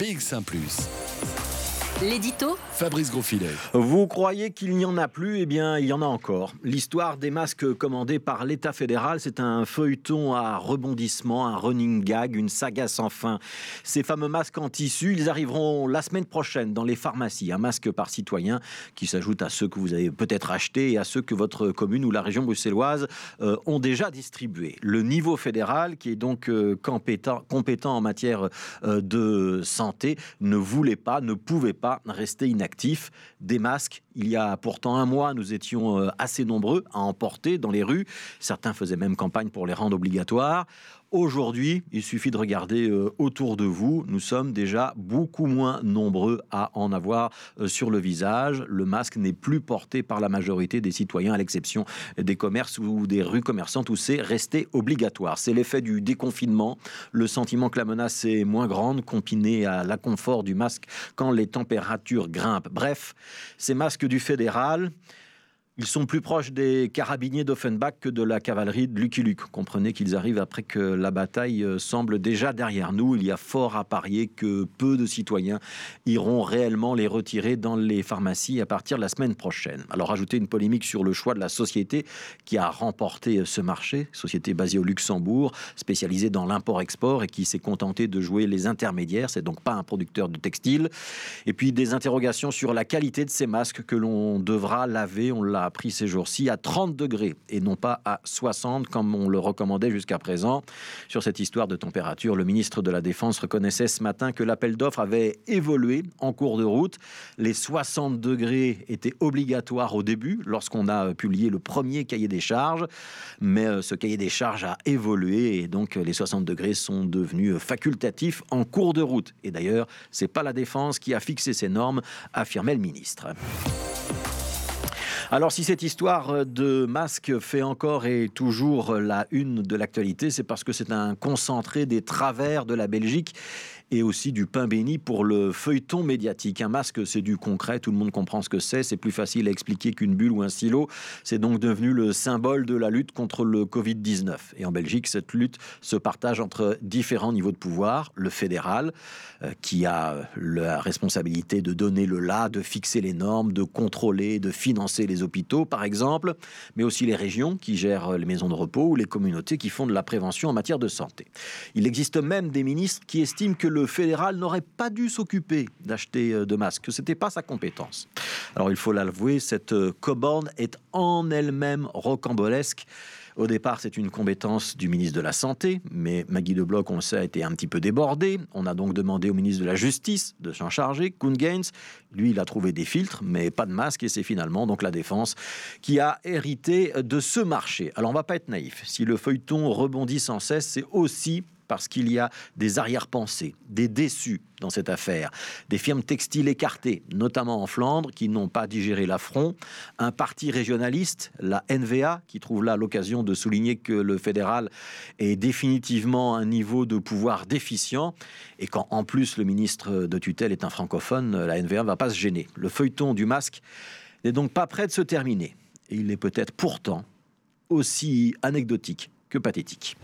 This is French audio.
BX1 ⁇ L'édito Fabrice Grosfilet. Vous croyez qu'il n'y en a plus? Eh bien, il y en a encore. L'histoire des masques commandés par l'État fédéral, c'est un feuilleton à rebondissement, un running gag, une saga sans fin. Ces fameux masques en tissu, ils arriveront la semaine prochaine dans les pharmacies. Un masque par citoyen qui s'ajoute à ceux que vous avez peut-être achetés et à ceux que votre commune ou la région bruxelloise euh, ont déjà distribués. Le niveau fédéral, qui est donc euh, compétent, compétent, en matière euh, de santé, ne voulait pas, ne pouvait pas rester inactif. Des masques, il y a pourtant un mois, nous étions euh, assez nombreux à en porter dans les rues. Certains faisaient même campagne pour les rendre obligatoires. Aujourd'hui, il suffit de regarder euh, autour de vous. Nous sommes déjà beaucoup moins nombreux à en avoir euh, sur le visage. Le masque n'est plus porté par la majorité des citoyens, à l'exception des commerces ou des rues commerçantes où c'est resté obligatoire. C'est l'effet du déconfinement, le sentiment que la menace est moins grande, combiné à l'inconfort du masque quand les températures grimpent. Bref, ces masques du fédéral, ils sont plus proches des carabiniers d'Offenbach que de la cavalerie de Lucky Luke. Comprenez qu'ils arrivent après que la bataille euh, semble déjà derrière nous. Il y a fort à parier que peu de citoyens iront réellement les retirer dans les pharmacies à partir de la semaine prochaine. Alors, ajouter une polémique sur le choix de la société qui a remporté euh, ce marché, société basée au Luxembourg, spécialisée dans l'import-export et qui s'est contentée de jouer les intermédiaires. C'est donc pas un producteur de textiles. Et puis des interrogations sur la qualité de ces masques que l'on devra laver. On l'a pris ces jours-ci à 30 degrés et non pas à 60 comme on le recommandait jusqu'à présent. Sur cette histoire de température, le ministre de la Défense reconnaissait ce matin que l'appel d'offres avait évolué en cours de route. Les 60 degrés étaient obligatoires au début lorsqu'on a publié le premier cahier des charges, mais euh, ce cahier des charges a évolué et donc les 60 degrés sont devenus facultatifs en cours de route. Et d'ailleurs, c'est pas la Défense qui a fixé ces normes, affirmait le ministre. Alors si cette histoire de masque fait encore et toujours la une de l'actualité, c'est parce que c'est un concentré des travers de la Belgique et aussi du pain béni pour le feuilleton médiatique. Un masque, c'est du concret, tout le monde comprend ce que c'est, c'est plus facile à expliquer qu'une bulle ou un silo. C'est donc devenu le symbole de la lutte contre le Covid-19. Et en Belgique, cette lutte se partage entre différents niveaux de pouvoir. Le fédéral, euh, qui a la responsabilité de donner le là, de fixer les normes, de contrôler, de financer les hôpitaux, par exemple, mais aussi les régions qui gèrent les maisons de repos ou les communautés qui font de la prévention en matière de santé. Il existe même des ministres qui estiment que le fédéral n'aurait pas dû s'occuper d'acheter euh, de masques, que ce n'était pas sa compétence. Alors il faut l'avouer, cette euh, coborne est en elle-même rocambolesque. Au départ, c'est une compétence du ministre de la Santé, mais Maggie de Bloch, on le sait, a été un petit peu débordée. On a donc demandé au ministre de la Justice de s'en charger, Kuhn Gaines. Lui, il a trouvé des filtres, mais pas de masques, et c'est finalement donc la Défense qui a hérité de ce marché. Alors, on va pas être naïf. Si le feuilleton rebondit sans cesse, c'est aussi parce qu'il y a des arrière-pensées, des déçus dans cette affaire, des firmes textiles écartées, notamment en Flandre, qui n'ont pas digéré l'affront, un parti régionaliste, la NVA, qui trouve là l'occasion de souligner que le fédéral est définitivement un niveau de pouvoir déficient, et quand en plus le ministre de tutelle est un francophone, la NVA ne va pas se gêner. Le feuilleton du masque n'est donc pas prêt de se terminer, et il est peut-être pourtant aussi anecdotique que pathétique.